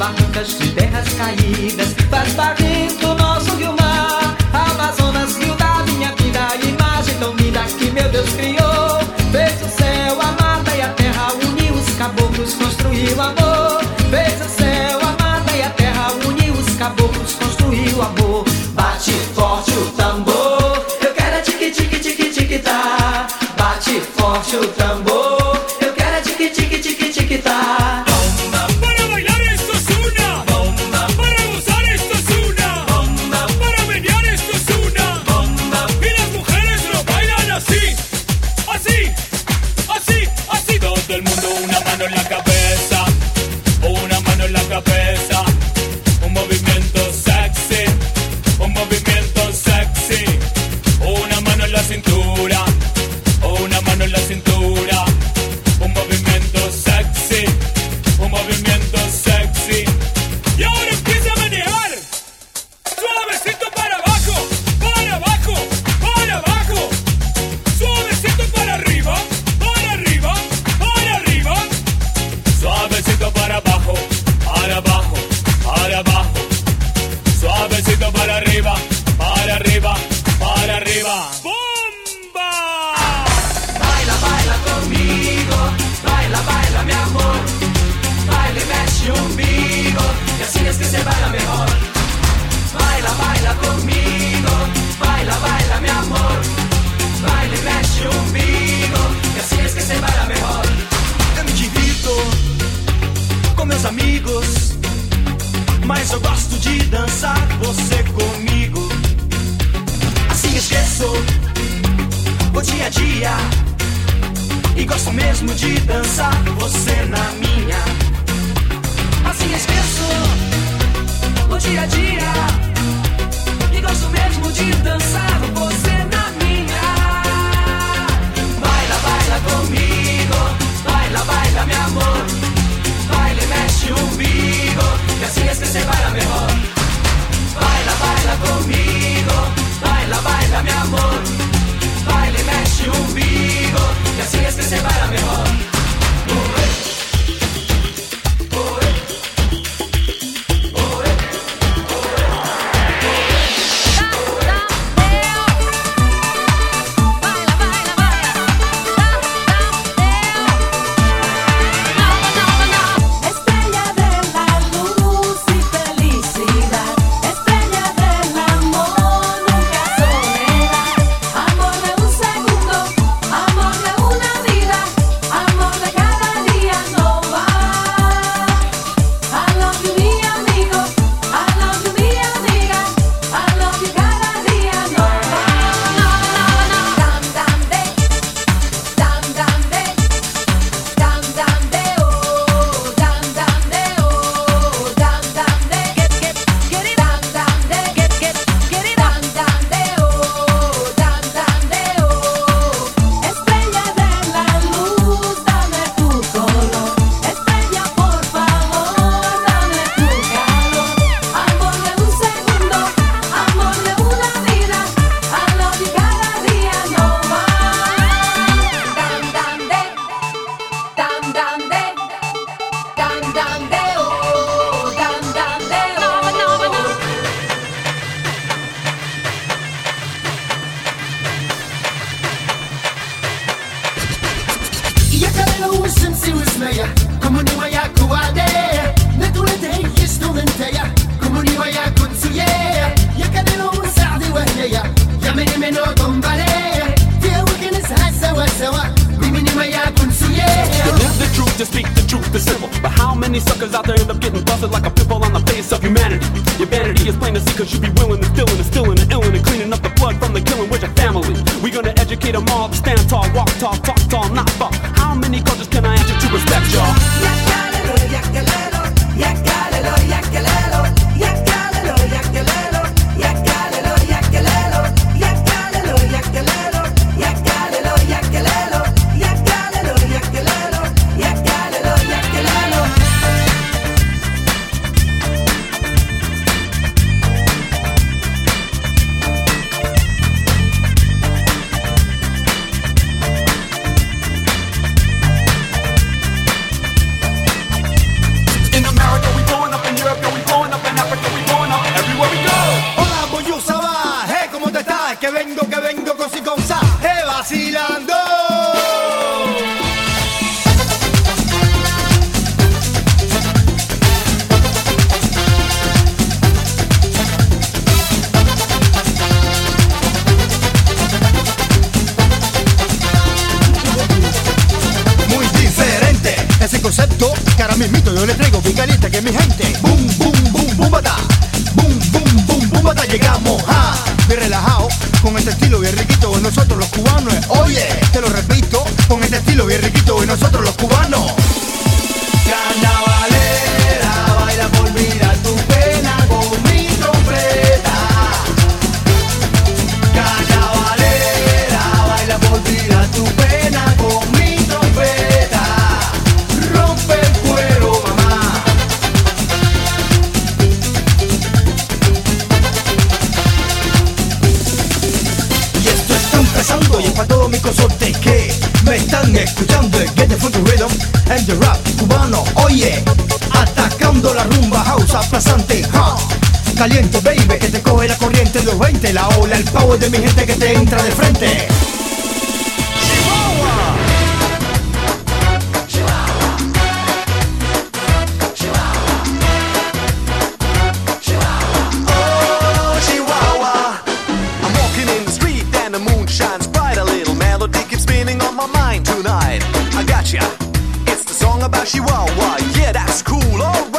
barrancas de terras caídas, faz barrento mesmo de dançar, você na minha. Mismito yo le traigo bien caliente que mi gente. Boom, boom, boom, boom, bata. Boom, boom, boom, boom, bata. Llegamos a bien relajado con este estilo bien riquito nosotros los cubanos. Oye, te lo repito, con este estilo bien riquito de nosotros los cubanos. Consortes que me están escuchando el Get the Funky Rhythm and the Rap cubano. Oye, atacando la rumba house aplazante. ha. Caliente, baby, que te coge la corriente de los 20. La ola, el power de mi gente que te entra de frente. It's the song about Chihuahua. Yeah, that's cool, alright.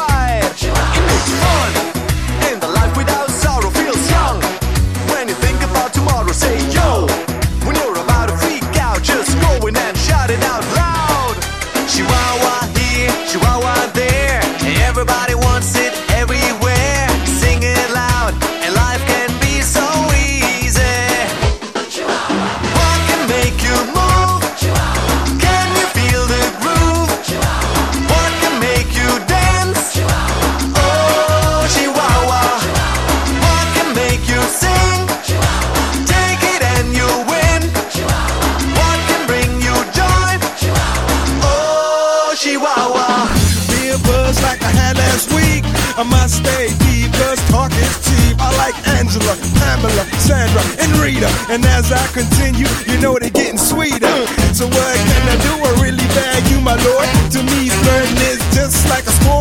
I must stay deep, cause talk is cheap. I like Angela, Pamela, Sandra, and Rita. And as I continue, you know they're getting sweeter. So what can I do? I really you, my lord. To me, flirting is just like a sport.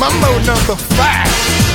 Mambo number five.